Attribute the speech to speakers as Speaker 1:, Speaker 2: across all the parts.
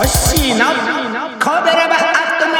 Speaker 1: の神戸ラバ。アットナ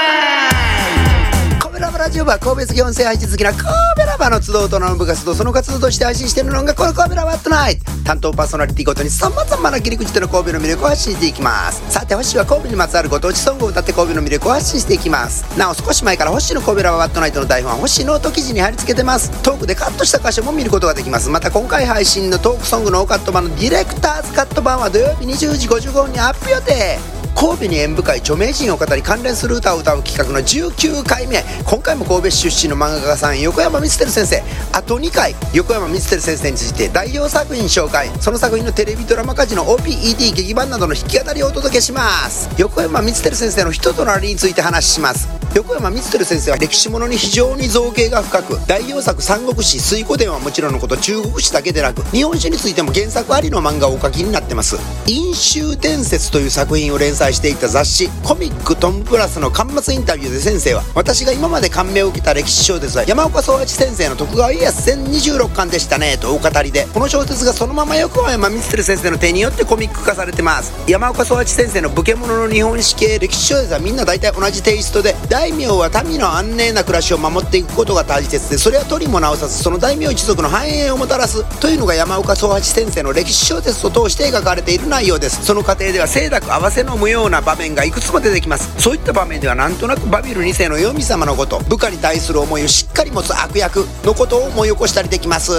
Speaker 1: イト神戸ラバラジオは神戸好き音声配信好きな神戸ラバの集うとの部活動その活動として配信しているのがこの神戸ラバアットナイト。担当パーソナリティごとに様々な切り口での神戸の魅力を発信していきます。さて星は神戸にまつわるご当地ソングを歌って神戸の魅力を発信していきます。なお少し前から星の神戸ラバアットナイトの台本は星ノート記事に貼り付けてます。トークでカットした箇所も見ることができます。また今回配信のトークソングのオカット版のディレクターズカット版は土曜日20時55分にアップ予定神戸に演舞会著名人を語り関連する歌を歌う企画の19回目。今回も神戸市出身の漫画家さん横山光輝先生。あと2回横山光輝先生について代表作品紹介。その作品のテレビドラマ家事の OPED 劇版などの弾き語りをお届けします。横山光輝先生の人となりについて話します。横山光輝先生は歴史ものに非常に造形が深く代表作「三国志水滸伝」はもちろんのこと中国史だけでなく日本史についても原作ありの漫画をお書きになってます「飲酒伝説」という作品を連載していた雑誌「コミックトムプラス」の巻末インタビューで先生は私が今まで感銘を受けた歴史小説は山岡宗八先生の徳川家康1026巻でしたねとお語りでこの小説がそのまま横山光輝先生の手によってコミック化されてます。山岡宗八先生の武家者の日本史系歴史小説はみんな大体同じテイストで大名は民の安寧な暮らしを守っていくことが大切でそれは取りも直さずその大名一族の繁栄をもたらすというのが山岡宗八先生の歴史小説を通して描かれている内容です。その過程では清濁合わせの無用な場面がいくつも出てきます。そういった場面ではなんとなくバビル2世の黄泉様のこと部下に対する思いをしっかり持つ悪役のことを思い起こしたりできます。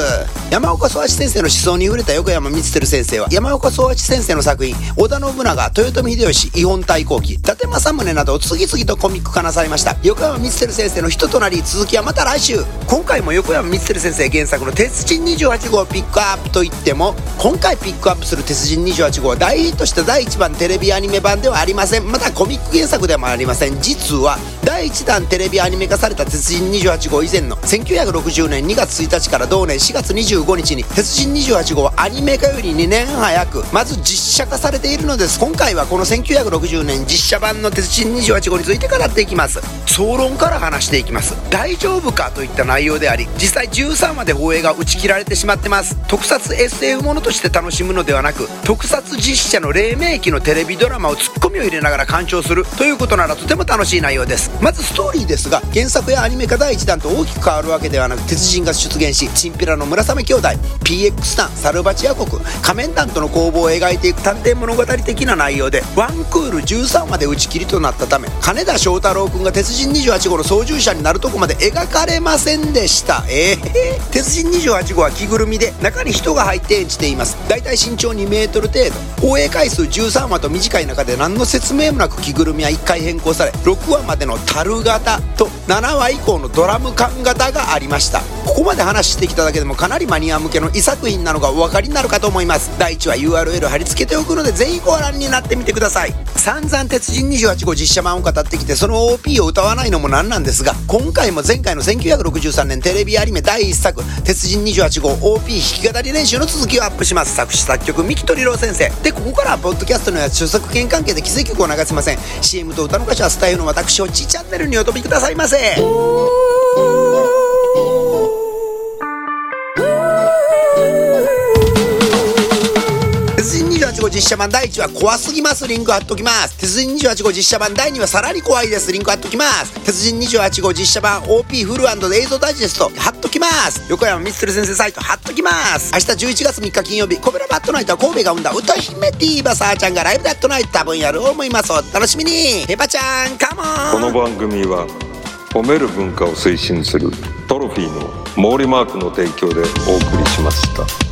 Speaker 1: 山岡宗八先生の思想に触れた横山光輝先生は山岡宗八先生の作品織田信長豊臣秀吉異本対抗期伊達政宗などを次々とコミック化なさいました。横山光輝先生の人となり続きはまた来週。今回も横山光輝先生原作の「鉄人28号」をピックアップといっても今回ピックアップする「鉄人28号」は大ヒットした第1番テレビアニメ版ではありません。またコミック原作でもありません。実は第1弾テレビアニメ化された「鉄人28号」以前の1960年2月1日から同年4月25日に「鉄人28号」はアニメ化より2年早くまず実写化されているのです。今回はこの1960年実写版の「鉄人28号」について語っていきます。総論から話していきます。大丈夫かといった内容であり実際13話で放映が打ち切られてしまってます。特撮 SF ものとして楽しむのではなく特撮実写の黎明期のテレビドラマをツッコミを入れながら鑑賞するということならとても楽しい内容です。まずストーリーですが原作やアニメ化第1弾と大きく変わるわけではなく鉄人が出現しチンピラの村雨兄弟 PX 団サルバチア国仮面団との攻防を描いていく探偵物語的な内容でワンクール13話で打ち切りとなったため金田翔太郎君が鉄人28号の操縦者になるとこまで描かれませんでした。ええー、鉄人28号は着ぐるみで中に人が入って演じています。だいたい身長2メートル程度。放映回数13話と短い中で何の説明もなく着ぐるみは1回変更され6話までの樽型と7話以降のドラム缶型がありました。ここまで話してきただけでもかなりマニア向けの異作品なのがお分かりになるかと思います。第1話 URL 貼り付けておくのでぜひご覧になってみてください。散々鉄人28号実写版を語ってきてその OP を歌わないのもなんなんですが今回も前回の1963年テレビアニメ第1作「鉄人28号 OP 弾き語り練習」の続きをアップします。作詞作曲三木鳥郎先生。でここからはポッドキャストのや著作権関係で既成曲を流せません。CM と歌の歌詞はスタイルの私をちチャンネルにお飛びくださいませ。鉄人28号実写版第1話怖すぎます。リンク貼っときます。鉄人28号実写版第2話さらに怖いです。リンク貼っきます。鉄人28号実写版 OP フル映像ダイジェスト。貼っときます。横山光輝先生サイト貼っときます。明日11月3日金曜日コベラバットナイトは神戸が生んだ歌姫ティーバサーちゃんがライブダットナイト多分やる。思います。お楽しみに。ペパちゃんカモン
Speaker 2: この番組は褒める文化を推進するトロフィーの毛利マークの提供でお送りしました。